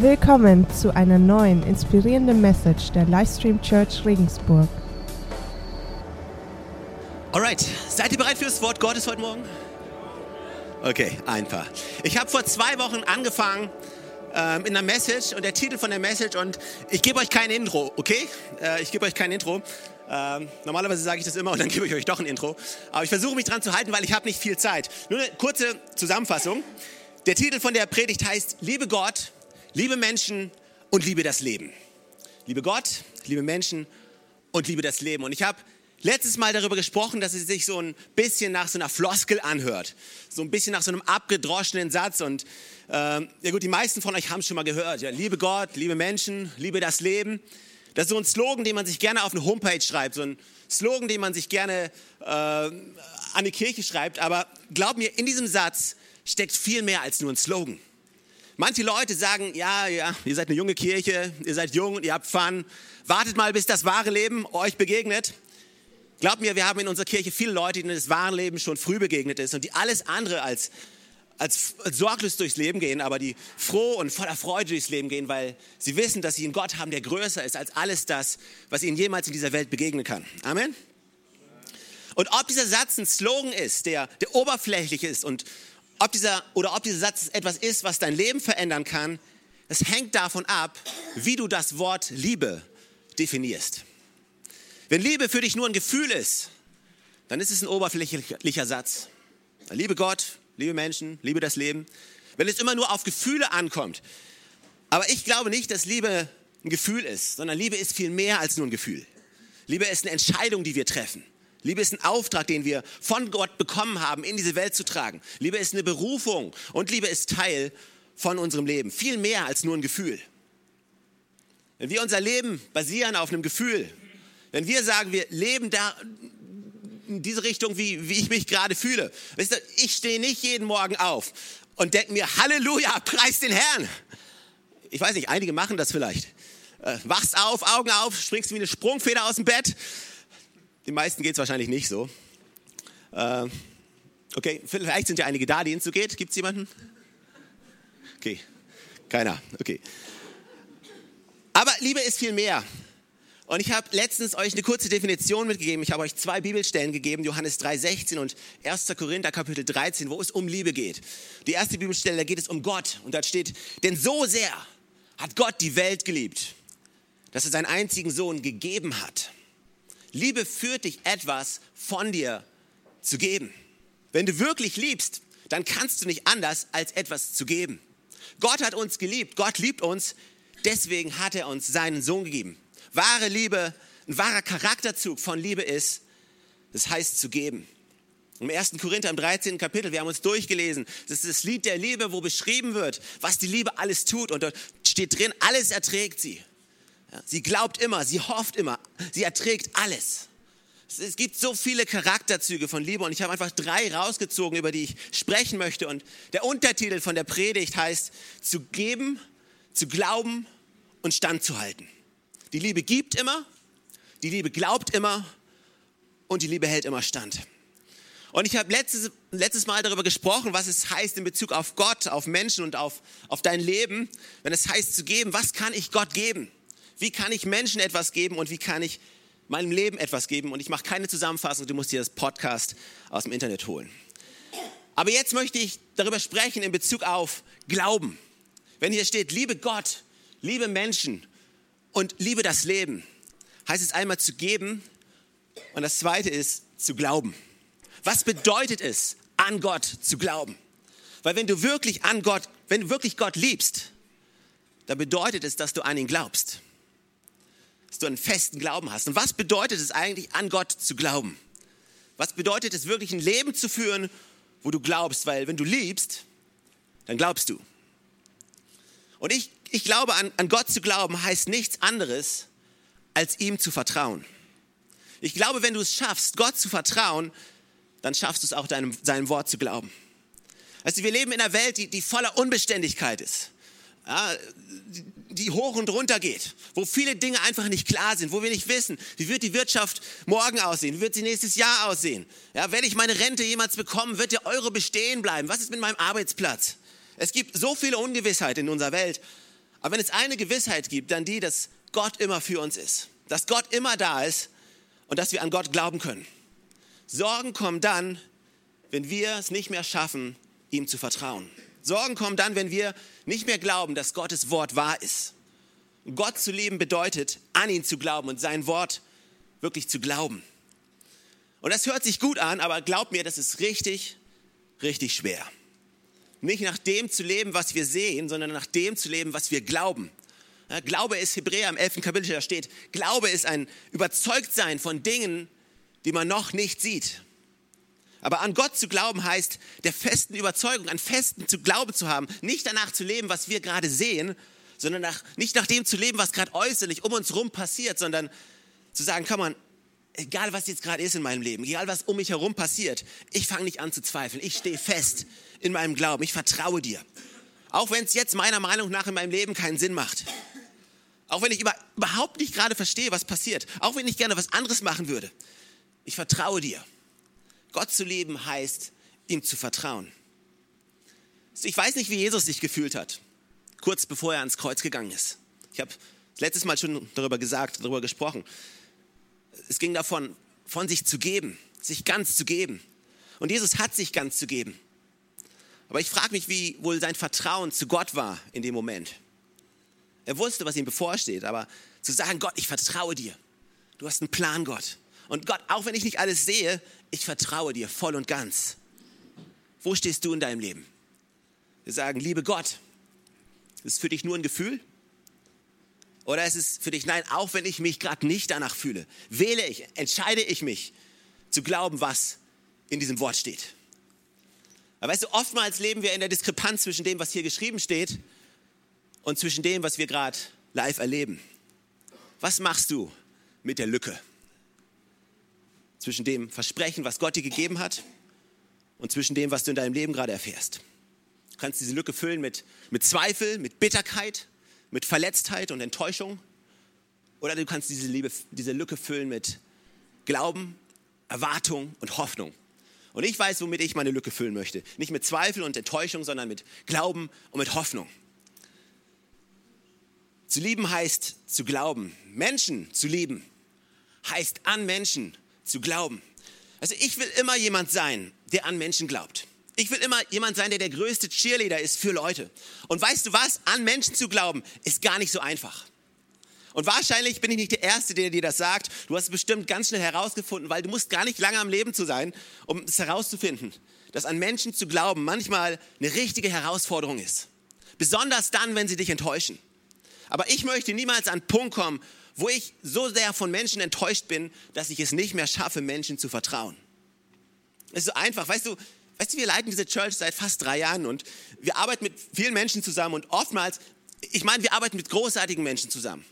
Willkommen zu einer neuen inspirierenden Message der Livestream Church Regensburg. Alright, seid ihr bereit für das Wort Gottes heute Morgen? Okay, ein paar. Ich habe vor zwei Wochen angefangen ähm, in der Message und der Titel von der Message und ich gebe euch kein Intro, okay? Äh, ich gebe euch kein Intro. Ähm, normalerweise sage ich das immer und dann gebe ich euch doch ein Intro. Aber ich versuche mich dran zu halten, weil ich habe nicht viel Zeit. Nur eine kurze Zusammenfassung. Der Titel von der Predigt heißt Liebe Gott, liebe Menschen und liebe das Leben. Liebe Gott, liebe Menschen und liebe das Leben. Und ich habe letztes Mal darüber gesprochen, dass es sich so ein bisschen nach so einer Floskel anhört. So ein bisschen nach so einem abgedroschenen Satz. Und äh, ja gut, die meisten von euch haben es schon mal gehört. Ja, liebe Gott, liebe Menschen, liebe das Leben. Das ist so ein Slogan, den man sich gerne auf eine Homepage schreibt. So ein Slogan, den man sich gerne äh, an die Kirche schreibt. Aber glaub mir, in diesem Satz steckt viel mehr als nur ein Slogan. Manche Leute sagen, ja, ja, ihr seid eine junge Kirche, ihr seid jung und ihr habt Fun. Wartet mal, bis das wahre Leben euch begegnet. Glaubt mir, wir haben in unserer Kirche viele Leute, denen das wahre Leben schon früh begegnet ist und die alles andere als, als, als sorglos durchs Leben gehen, aber die froh und voller Freude durchs Leben gehen, weil sie wissen, dass sie einen Gott haben, der größer ist als alles das, was ihnen jemals in dieser Welt begegnen kann. Amen. Und ob dieser Satz ein Slogan ist, der, der oberflächlich ist und ob dieser, oder ob dieser Satz etwas ist, was dein Leben verändern kann, es hängt davon ab, wie du das Wort Liebe definierst. Wenn Liebe für dich nur ein Gefühl ist, dann ist es ein oberflächlicher Satz. Liebe Gott, liebe Menschen, liebe das Leben. Wenn es immer nur auf Gefühle ankommt. Aber ich glaube nicht, dass Liebe ein Gefühl ist, sondern Liebe ist viel mehr als nur ein Gefühl. Liebe ist eine Entscheidung, die wir treffen. Liebe ist ein Auftrag, den wir von Gott bekommen haben, in diese Welt zu tragen. Liebe ist eine Berufung und Liebe ist Teil von unserem Leben. Viel mehr als nur ein Gefühl. Wenn wir unser Leben basieren auf einem Gefühl, wenn wir sagen, wir leben da in diese Richtung, wie, wie ich mich gerade fühle. Weißt du, ich stehe nicht jeden Morgen auf und denke mir, Halleluja, preis den Herrn. Ich weiß nicht, einige machen das vielleicht. Äh, wachst auf, Augen auf, springst wie eine Sprungfeder aus dem Bett den meisten geht es wahrscheinlich nicht so. Äh, okay, vielleicht sind ja einige da, denen es so geht. Gibt es jemanden? Okay, keiner. Okay. Aber Liebe ist viel mehr. Und ich habe letztens euch eine kurze Definition mitgegeben. Ich habe euch zwei Bibelstellen gegeben, Johannes 3,16 und 1. Korinther Kapitel 13, wo es um Liebe geht. Die erste Bibelstelle, da geht es um Gott. Und da steht, denn so sehr hat Gott die Welt geliebt, dass er seinen einzigen Sohn gegeben hat Liebe führt dich etwas von dir zu geben. Wenn du wirklich liebst, dann kannst du nicht anders, als etwas zu geben. Gott hat uns geliebt, Gott liebt uns, deswegen hat er uns seinen Sohn gegeben. Wahre Liebe, ein wahrer Charakterzug von Liebe ist, das heißt zu geben. Im 1. Korinther im 13. Kapitel, wir haben uns durchgelesen, das ist das Lied der Liebe, wo beschrieben wird, was die Liebe alles tut. Und dort steht drin, alles erträgt sie. Sie glaubt immer, sie hofft immer, sie erträgt alles. Es gibt so viele Charakterzüge von Liebe und ich habe einfach drei rausgezogen, über die ich sprechen möchte. Und der Untertitel von der Predigt heißt, zu geben, zu glauben und standzuhalten. Die Liebe gibt immer, die Liebe glaubt immer und die Liebe hält immer stand. Und ich habe letztes, letztes Mal darüber gesprochen, was es heißt in Bezug auf Gott, auf Menschen und auf, auf dein Leben, wenn es heißt zu geben, was kann ich Gott geben? Wie kann ich Menschen etwas geben und wie kann ich meinem Leben etwas geben? Und ich mache keine Zusammenfassung, du musst dir das Podcast aus dem Internet holen. Aber jetzt möchte ich darüber sprechen in Bezug auf Glauben. Wenn hier steht, liebe Gott, liebe Menschen und liebe das Leben, heißt es einmal zu geben und das zweite ist zu glauben. Was bedeutet es, an Gott zu glauben? Weil wenn du wirklich an Gott, wenn du wirklich Gott liebst, dann bedeutet es, dass du an ihn glaubst dass du einen festen Glauben hast. Und was bedeutet es eigentlich, an Gott zu glauben? Was bedeutet es wirklich, ein Leben zu führen, wo du glaubst? Weil wenn du liebst, dann glaubst du. Und ich, ich glaube, an, an Gott zu glauben heißt nichts anderes, als ihm zu vertrauen. Ich glaube, wenn du es schaffst, Gott zu vertrauen, dann schaffst du es auch, deinem, seinem Wort zu glauben. Also wir leben in einer Welt, die, die voller Unbeständigkeit ist. Ja, die hoch und runter geht, wo viele Dinge einfach nicht klar sind, wo wir nicht wissen, wie wird die Wirtschaft morgen aussehen, wie wird sie nächstes Jahr aussehen. Ja, werde ich meine Rente jemals bekommen, wird der Euro bestehen bleiben, was ist mit meinem Arbeitsplatz? Es gibt so viele Ungewissheit in unserer Welt, Aber wenn es eine Gewissheit gibt, dann die, dass Gott immer für uns ist. Dass Gott immer da ist und dass wir an Gott glauben können. Sorgen kommen dann, wenn wir es nicht mehr schaffen, ihm zu vertrauen. Sorgen kommen dann, wenn wir nicht mehr glauben, dass Gottes Wort wahr ist. Gott zu lieben bedeutet, an ihn zu glauben und sein Wort wirklich zu glauben. Und das hört sich gut an, aber glaub mir, das ist richtig, richtig schwer. Nicht nach dem zu leben, was wir sehen, sondern nach dem zu leben, was wir glauben. Glaube ist Hebräer im 11. Kapitel, da steht, Glaube ist ein Überzeugtsein von Dingen, die man noch nicht sieht. Aber an Gott zu glauben heißt, der festen Überzeugung, an festen zu Glauben zu haben, nicht danach zu leben, was wir gerade sehen, sondern nach, nicht nach dem zu leben, was gerade äußerlich um uns herum passiert, sondern zu sagen, kann man, egal was jetzt gerade ist in meinem Leben, egal was um mich herum passiert, ich fange nicht an zu zweifeln. Ich stehe fest in meinem Glauben. Ich vertraue dir. Auch wenn es jetzt meiner Meinung nach in meinem Leben keinen Sinn macht. Auch wenn ich überhaupt nicht gerade verstehe, was passiert. Auch wenn ich gerne was anderes machen würde. Ich vertraue dir. Gott zu lieben heißt, ihm zu vertrauen. Ich weiß nicht, wie Jesus sich gefühlt hat, kurz bevor er ans Kreuz gegangen ist. Ich habe letztes Mal schon darüber gesagt, darüber gesprochen. Es ging davon, von sich zu geben, sich ganz zu geben. Und Jesus hat sich ganz zu geben. Aber ich frage mich, wie wohl sein Vertrauen zu Gott war in dem Moment. Er wusste, was ihm bevorsteht, aber zu sagen, Gott, ich vertraue dir. Du hast einen Plan, Gott. Und Gott, auch wenn ich nicht alles sehe, ich vertraue dir voll und ganz. Wo stehst du in deinem Leben? Wir sagen, liebe Gott, ist es für dich nur ein Gefühl? Oder ist es für dich, nein, auch wenn ich mich gerade nicht danach fühle, wähle ich, entscheide ich mich zu glauben, was in diesem Wort steht. Aber weißt du, oftmals leben wir in der Diskrepanz zwischen dem, was hier geschrieben steht und zwischen dem, was wir gerade live erleben. Was machst du mit der Lücke? Zwischen dem Versprechen, was Gott dir gegeben hat und zwischen dem, was du in deinem Leben gerade erfährst. Du kannst diese Lücke füllen mit, mit Zweifel, mit Bitterkeit, mit Verletztheit und Enttäuschung. Oder du kannst diese, Liebe, diese Lücke füllen mit Glauben, Erwartung und Hoffnung. Und ich weiß, womit ich meine Lücke füllen möchte. Nicht mit Zweifel und Enttäuschung, sondern mit Glauben und mit Hoffnung. Zu lieben heißt zu glauben. Menschen zu lieben heißt an Menschen zu glauben. Also ich will immer jemand sein, der an Menschen glaubt. Ich will immer jemand sein, der der größte Cheerleader ist für Leute. Und weißt du was? An Menschen zu glauben, ist gar nicht so einfach. Und wahrscheinlich bin ich nicht der Erste, der dir das sagt. Du hast es bestimmt ganz schnell herausgefunden, weil du musst gar nicht lange am Leben zu sein, um es herauszufinden, dass an Menschen zu glauben manchmal eine richtige Herausforderung ist. Besonders dann, wenn sie dich enttäuschen. Aber ich möchte niemals an den Punkt kommen, wo ich so sehr von Menschen enttäuscht bin, dass ich es nicht mehr schaffe, Menschen zu vertrauen. Es ist so einfach, weißt du, weißt du, wir leiten diese Church seit fast drei Jahren und wir arbeiten mit vielen Menschen zusammen und oftmals, ich meine, wir arbeiten mit großartigen Menschen zusammen.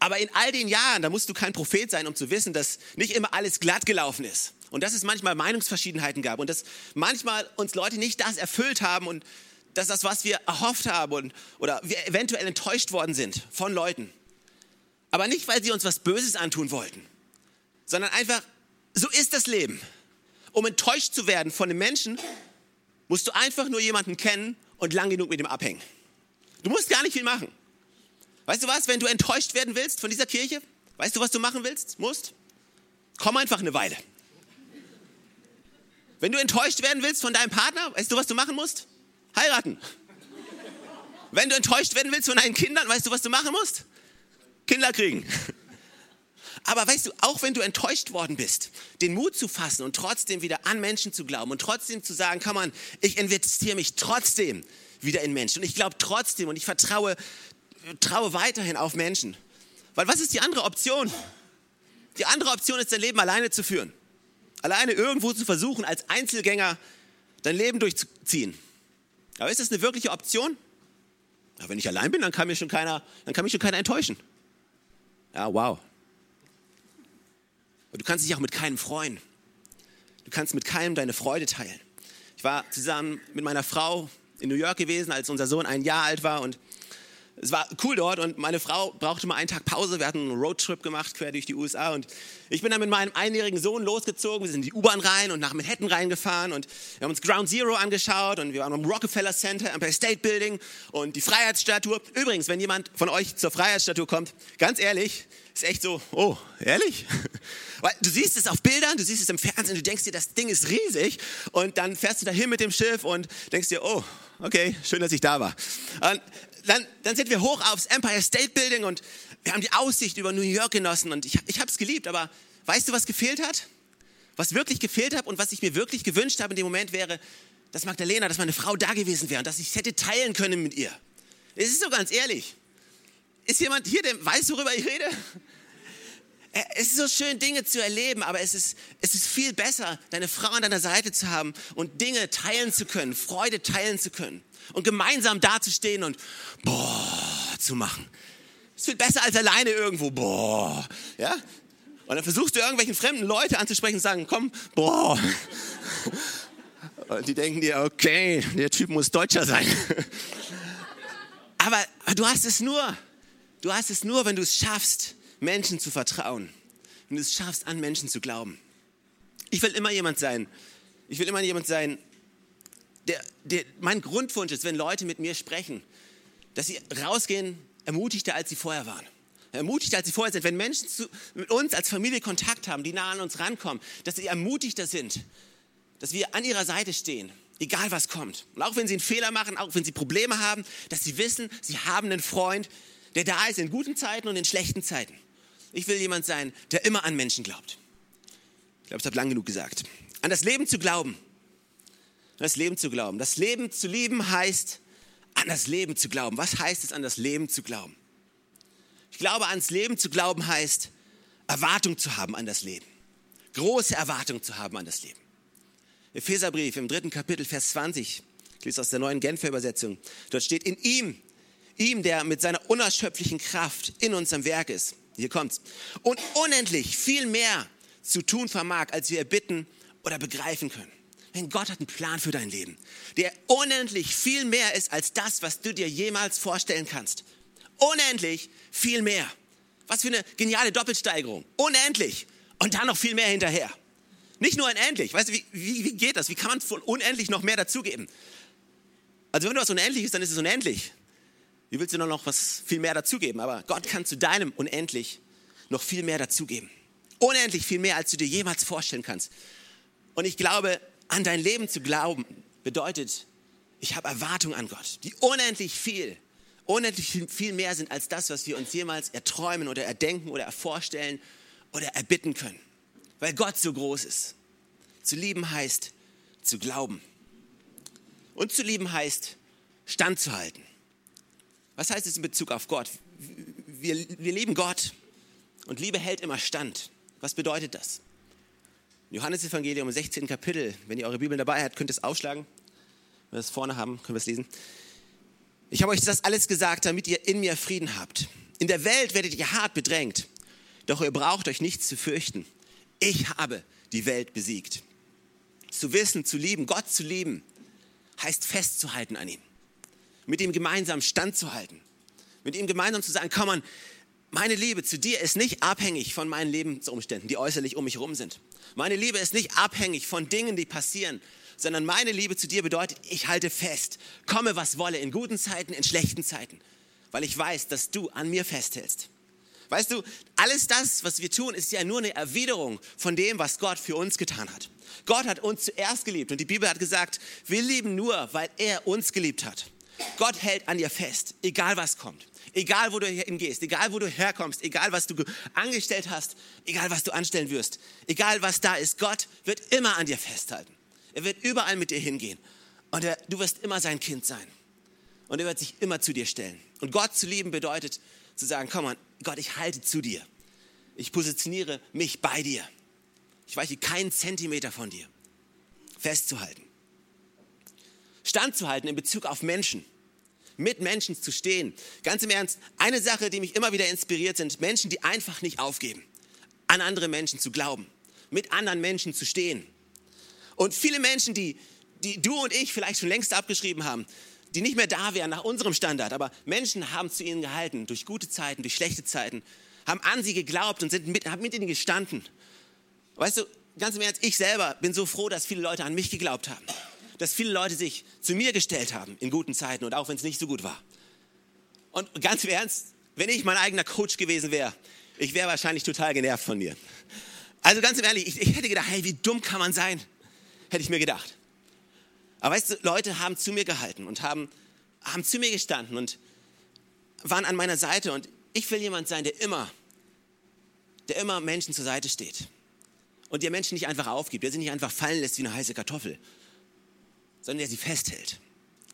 Aber in all den Jahren, da musst du kein Prophet sein, um zu wissen, dass nicht immer alles glatt gelaufen ist. Und dass es manchmal Meinungsverschiedenheiten gab und dass manchmal uns Leute nicht das erfüllt haben und dass das, was wir erhofft haben und, oder wir eventuell enttäuscht worden sind von Leuten. Aber nicht, weil sie uns was Böses antun wollten, sondern einfach, so ist das Leben. Um enttäuscht zu werden von einem Menschen, musst du einfach nur jemanden kennen und lang genug mit ihm abhängen. Du musst gar nicht viel machen. Weißt du was, wenn du enttäuscht werden willst von dieser Kirche, weißt du, was du machen willst, musst? Komm einfach eine Weile. Wenn du enttäuscht werden willst von deinem Partner, weißt du, was du machen musst? Heiraten. Wenn du enttäuscht werden willst von deinen Kindern, weißt du, was du machen musst? Kinder kriegen. Aber weißt du, auch wenn du enttäuscht worden bist, den Mut zu fassen und trotzdem wieder an Menschen zu glauben und trotzdem zu sagen, komm an, ich investiere mich trotzdem wieder in Menschen und ich glaube trotzdem und ich vertraue traue weiterhin auf Menschen. Weil was ist die andere Option? Die andere Option ist, dein Leben alleine zu führen. Alleine irgendwo zu versuchen, als Einzelgänger dein Leben durchzuziehen. Aber ist das eine wirkliche Option? Ja, wenn ich allein bin, dann kann, mich schon keiner, dann kann mich schon keiner enttäuschen. Ja, wow. Und du kannst dich auch mit keinem freuen. Du kannst mit keinem deine Freude teilen. Ich war zusammen mit meiner Frau in New York gewesen, als unser Sohn ein Jahr alt war und es war cool dort und meine Frau brauchte mal einen Tag Pause. Wir hatten einen Roadtrip gemacht quer durch die USA und ich bin dann mit meinem einjährigen Sohn losgezogen. Wir sind in die U-Bahn rein und nach Manhattan reingefahren und wir haben uns Ground Zero angeschaut und wir waren am Rockefeller Center, Empire State Building und die Freiheitsstatue. Übrigens, wenn jemand von euch zur Freiheitsstatue kommt, ganz ehrlich, ist echt so, oh, ehrlich? Weil du siehst es auf Bildern, du siehst es im Fernsehen, du denkst dir, das Ding ist riesig und dann fährst du dahin mit dem Schiff und denkst dir, oh, okay, schön, dass ich da war. Und dann, dann sind wir hoch aufs Empire State Building und wir haben die Aussicht über New York genossen und ich, ich habe es geliebt, aber weißt du, was gefehlt hat? Was wirklich gefehlt hat und was ich mir wirklich gewünscht habe in dem Moment wäre, dass Magdalena, dass meine Frau da gewesen wäre und dass ich es hätte teilen können mit ihr. Es ist so ganz ehrlich. Ist jemand hier, der weiß, worüber ich rede? Es ist so schön, Dinge zu erleben, aber es ist, es ist viel besser, deine Frau an deiner Seite zu haben und Dinge teilen zu können, Freude teilen zu können und gemeinsam dazustehen und boah zu machen. Es ist viel besser als alleine irgendwo, boah, ja? Und dann versuchst du irgendwelchen fremden Leute anzusprechen und sagen, komm, boah. Und die denken dir, okay, der Typ muss Deutscher sein. Aber du hast es nur, du hast es nur, wenn du es schaffst, Menschen zu vertrauen. Wenn du es schaffst, an Menschen zu glauben. Ich will immer jemand sein. Ich will immer jemand sein, der, der, mein Grundwunsch ist, wenn Leute mit mir sprechen, dass sie rausgehen ermutigter, als sie vorher waren. Ermutigter, als sie vorher sind. Wenn Menschen zu, mit uns als Familie Kontakt haben, die nah an uns rankommen, dass sie ermutigter sind, dass wir an ihrer Seite stehen, egal was kommt. Und auch wenn sie einen Fehler machen, auch wenn sie Probleme haben, dass sie wissen, sie haben einen Freund, der da ist in guten Zeiten und in schlechten Zeiten. Ich will jemand sein, der immer an Menschen glaubt. Ich glaube, ich habe lang genug gesagt. An das Leben zu glauben. An das Leben zu glauben. Das Leben zu lieben heißt, an das Leben zu glauben. Was heißt es, an das Leben zu glauben? Ich glaube, ans Leben zu glauben heißt, Erwartung zu haben an das Leben. Große Erwartung zu haben an das Leben. Epheserbrief im dritten Kapitel, Vers 20. Ich lese aus der neuen Genfer Übersetzung. Dort steht, in ihm, ihm, der mit seiner unerschöpflichen Kraft in uns am Werk ist, hier kommt's, und unendlich viel mehr zu tun vermag, als wir erbitten oder begreifen können. Denn Gott hat einen Plan für dein Leben, der unendlich viel mehr ist als das, was du dir jemals vorstellen kannst. Unendlich viel mehr. Was für eine geniale Doppelsteigerung. Unendlich. Und dann noch viel mehr hinterher. Nicht nur unendlich. Weißt du, wie, wie, wie geht das? Wie kann man von unendlich noch mehr dazugeben? Also wenn du was unendlich ist, dann ist es unendlich. Wie willst du noch was viel mehr dazugeben? Aber Gott kann zu deinem unendlich noch viel mehr dazugeben. Unendlich viel mehr, als du dir jemals vorstellen kannst. Und ich glaube, an dein Leben zu glauben, bedeutet, ich habe Erwartung an Gott, die unendlich viel, unendlich viel mehr sind als das, was wir uns jemals erträumen oder erdenken oder ervorstellen oder erbitten können. Weil Gott so groß ist. Zu lieben heißt zu glauben. Und zu lieben heißt standzuhalten. Was heißt es in Bezug auf Gott? Wir, wir lieben Gott und Liebe hält immer stand. Was bedeutet das? Johannes Evangelium im 16. Kapitel, wenn ihr eure Bibel dabei habt, könnt ihr es aufschlagen. Wenn wir es vorne haben, können wir es lesen. Ich habe euch das alles gesagt, damit ihr in mir Frieden habt. In der Welt werdet ihr hart bedrängt, doch ihr braucht euch nichts zu fürchten. Ich habe die Welt besiegt. Zu wissen, zu lieben, Gott zu lieben, heißt festzuhalten an ihm mit ihm gemeinsam standzuhalten. Mit ihm gemeinsam zu sagen, komm an, meine Liebe zu dir ist nicht abhängig von meinen Lebensumständen, die äußerlich um mich herum sind. Meine Liebe ist nicht abhängig von Dingen, die passieren, sondern meine Liebe zu dir bedeutet, ich halte fest, komme was wolle, in guten Zeiten, in schlechten Zeiten, weil ich weiß, dass du an mir festhältst. Weißt du, alles das, was wir tun, ist ja nur eine Erwiderung von dem, was Gott für uns getan hat. Gott hat uns zuerst geliebt und die Bibel hat gesagt, wir lieben nur, weil er uns geliebt hat. Gott hält an dir fest, egal was kommt. Egal, wo du hingehst, egal, wo du herkommst, egal, was du angestellt hast, egal, was du anstellen wirst, egal, was da ist, Gott wird immer an dir festhalten. Er wird überall mit dir hingehen. Und er, du wirst immer sein Kind sein. Und er wird sich immer zu dir stellen. Und Gott zu lieben bedeutet zu sagen, komm mal, Gott, ich halte zu dir. Ich positioniere mich bei dir. Ich weiche keinen Zentimeter von dir. Festzuhalten standzuhalten in Bezug auf Menschen, mit Menschen zu stehen. Ganz im Ernst, eine Sache, die mich immer wieder inspiriert, sind Menschen, die einfach nicht aufgeben, an andere Menschen zu glauben, mit anderen Menschen zu stehen. Und viele Menschen, die, die du und ich vielleicht schon längst abgeschrieben haben, die nicht mehr da wären nach unserem Standard, aber Menschen haben zu ihnen gehalten, durch gute Zeiten, durch schlechte Zeiten, haben an sie geglaubt und sind mit, haben mit ihnen gestanden. Weißt du, ganz im Ernst, ich selber bin so froh, dass viele Leute an mich geglaubt haben. Dass viele Leute sich zu mir gestellt haben in guten Zeiten und auch wenn es nicht so gut war. Und ganz im Ernst, wenn ich mein eigener Coach gewesen wäre, ich wäre wahrscheinlich total genervt von mir. Also ganz ehrlich, ich, ich hätte gedacht, hey, wie dumm kann man sein? Hätte ich mir gedacht. Aber weißt du, Leute haben zu mir gehalten und haben, haben zu mir gestanden und waren an meiner Seite. Und ich will jemand sein, der immer, der immer Menschen zur Seite steht. Und der Menschen nicht einfach aufgibt, der sie nicht einfach fallen lässt wie eine heiße Kartoffel, sondern der sie festhält.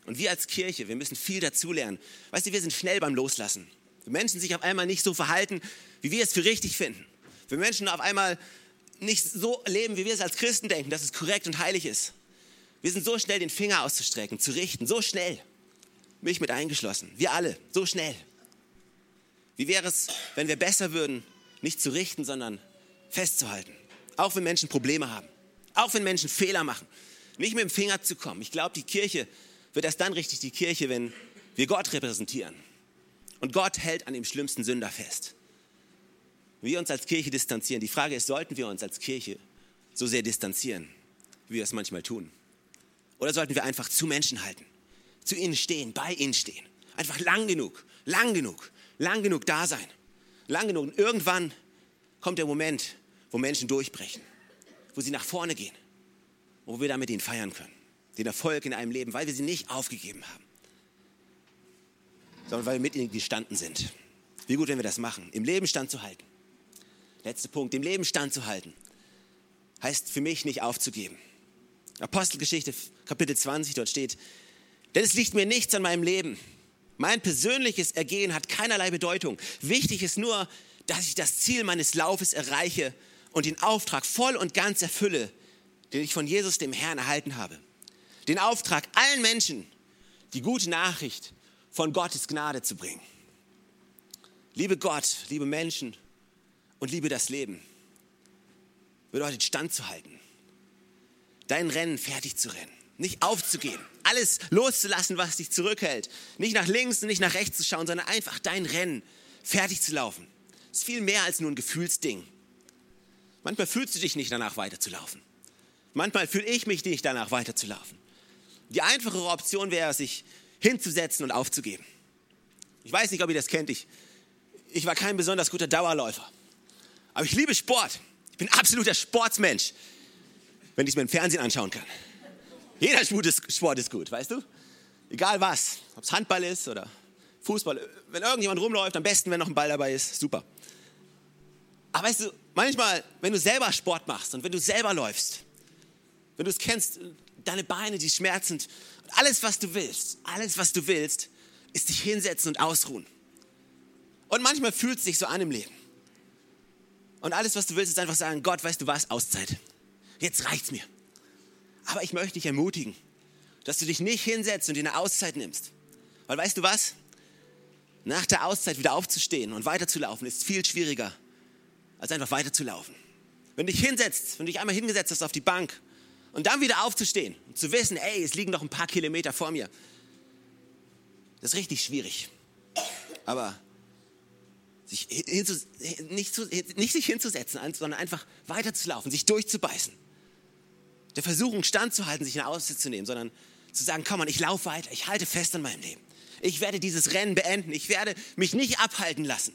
Und wir als Kirche, wir müssen viel dazulernen. Weißt du, wir sind schnell beim Loslassen. Wenn Menschen sich auf einmal nicht so verhalten, wie wir es für richtig finden. Wenn Menschen auf einmal nicht so leben, wie wir es als Christen denken, dass es korrekt und heilig ist. Wir sind so schnell, den Finger auszustrecken, zu richten, so schnell. Mich mit eingeschlossen. Wir alle, so schnell. Wie wäre es, wenn wir besser würden, nicht zu richten, sondern festzuhalten? Auch wenn Menschen Probleme haben. Auch wenn Menschen Fehler machen. Nicht mit dem Finger zu kommen. Ich glaube, die Kirche wird erst dann richtig die Kirche, wenn wir Gott repräsentieren. Und Gott hält an dem schlimmsten Sünder fest. Wir uns als Kirche distanzieren. Die Frage ist, sollten wir uns als Kirche so sehr distanzieren, wie wir es manchmal tun? Oder sollten wir einfach zu Menschen halten, zu ihnen stehen, bei ihnen stehen? Einfach lang genug, lang genug, lang genug da sein. Lang genug. Und irgendwann kommt der Moment, wo Menschen durchbrechen, wo sie nach vorne gehen, wo wir damit ihnen feiern können. Den Erfolg in einem Leben, weil wir sie nicht aufgegeben haben, sondern weil wir mit ihnen gestanden sind. Wie gut, wenn wir das machen, im Leben standzuhalten. Letzter Punkt, im Leben standzuhalten, heißt für mich nicht aufzugeben. Apostelgeschichte Kapitel 20, dort steht, denn es liegt mir nichts an meinem Leben. Mein persönliches Ergehen hat keinerlei Bedeutung. Wichtig ist nur, dass ich das Ziel meines Laufes erreiche und den Auftrag voll und ganz erfülle, den ich von Jesus, dem Herrn, erhalten habe. Den Auftrag, allen Menschen die gute Nachricht von Gottes Gnade zu bringen. Liebe Gott, liebe Menschen und liebe das Leben bedeutet standzuhalten dein Rennen fertig zu rennen. Nicht aufzugeben, alles loszulassen, was dich zurückhält. Nicht nach links und nicht nach rechts zu schauen, sondern einfach dein Rennen fertig zu laufen. Das ist viel mehr als nur ein Gefühlsding. Manchmal fühlst du dich nicht danach weiterzulaufen. Manchmal fühle ich mich nicht danach weiterzulaufen. Die einfachere Option wäre, sich hinzusetzen und aufzugeben. Ich weiß nicht, ob ihr das kennt. Ich, ich war kein besonders guter Dauerläufer. Aber ich liebe Sport. Ich bin absoluter Sportsmensch wenn ich es mir im Fernsehen anschauen kann. Jeder Sport ist gut, weißt du? Egal was, ob es Handball ist oder Fußball. Wenn irgendjemand rumläuft, am besten, wenn noch ein Ball dabei ist, super. Aber weißt du, manchmal, wenn du selber Sport machst und wenn du selber läufst, wenn du es kennst, deine Beine, die schmerzend, alles, was du willst, alles, was du willst, ist dich hinsetzen und ausruhen. Und manchmal fühlt es sich so an im Leben. Und alles, was du willst, ist einfach sagen, Gott, weißt du was, Auszeit jetzt reicht's mir. Aber ich möchte dich ermutigen, dass du dich nicht hinsetzt und dir eine Auszeit nimmst. Weil weißt du was? Nach der Auszeit wieder aufzustehen und weiterzulaufen ist viel schwieriger, als einfach weiterzulaufen. Wenn du dich hinsetzt, wenn du dich einmal hingesetzt hast auf die Bank und dann wieder aufzustehen und zu wissen, ey, es liegen noch ein paar Kilometer vor mir, das ist richtig schwierig. Aber sich nicht, zu, nicht sich hinzusetzen, sondern einfach weiterzulaufen, sich durchzubeißen der Versuchung standzuhalten, sich eine Auszeit zu nehmen, sondern zu sagen, komm ich laufe weiter, ich halte fest an meinem Leben. Ich werde dieses Rennen beenden. Ich werde mich nicht abhalten lassen.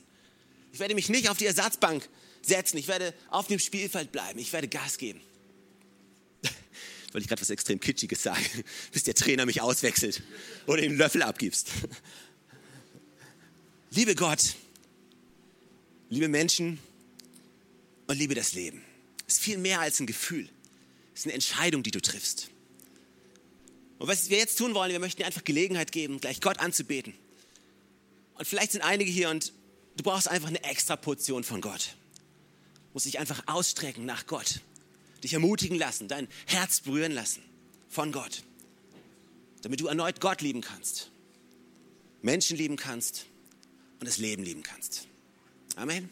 Ich werde mich nicht auf die Ersatzbank setzen. Ich werde auf dem Spielfeld bleiben. Ich werde Gas geben. Weil ich gerade was extrem Kitschiges sage, bis der Trainer mich auswechselt oder den Löffel abgibst. Liebe Gott, liebe Menschen und liebe das Leben. Es ist viel mehr als ein Gefühl. Es ist eine Entscheidung, die du triffst. Und was wir jetzt tun wollen, wir möchten dir einfach Gelegenheit geben, gleich Gott anzubeten. Und vielleicht sind einige hier und du brauchst einfach eine extra Portion von Gott. Du musst dich einfach ausstrecken nach Gott. Dich ermutigen lassen, dein Herz berühren lassen von Gott. Damit du erneut Gott lieben kannst, Menschen lieben kannst und das Leben lieben kannst. Amen.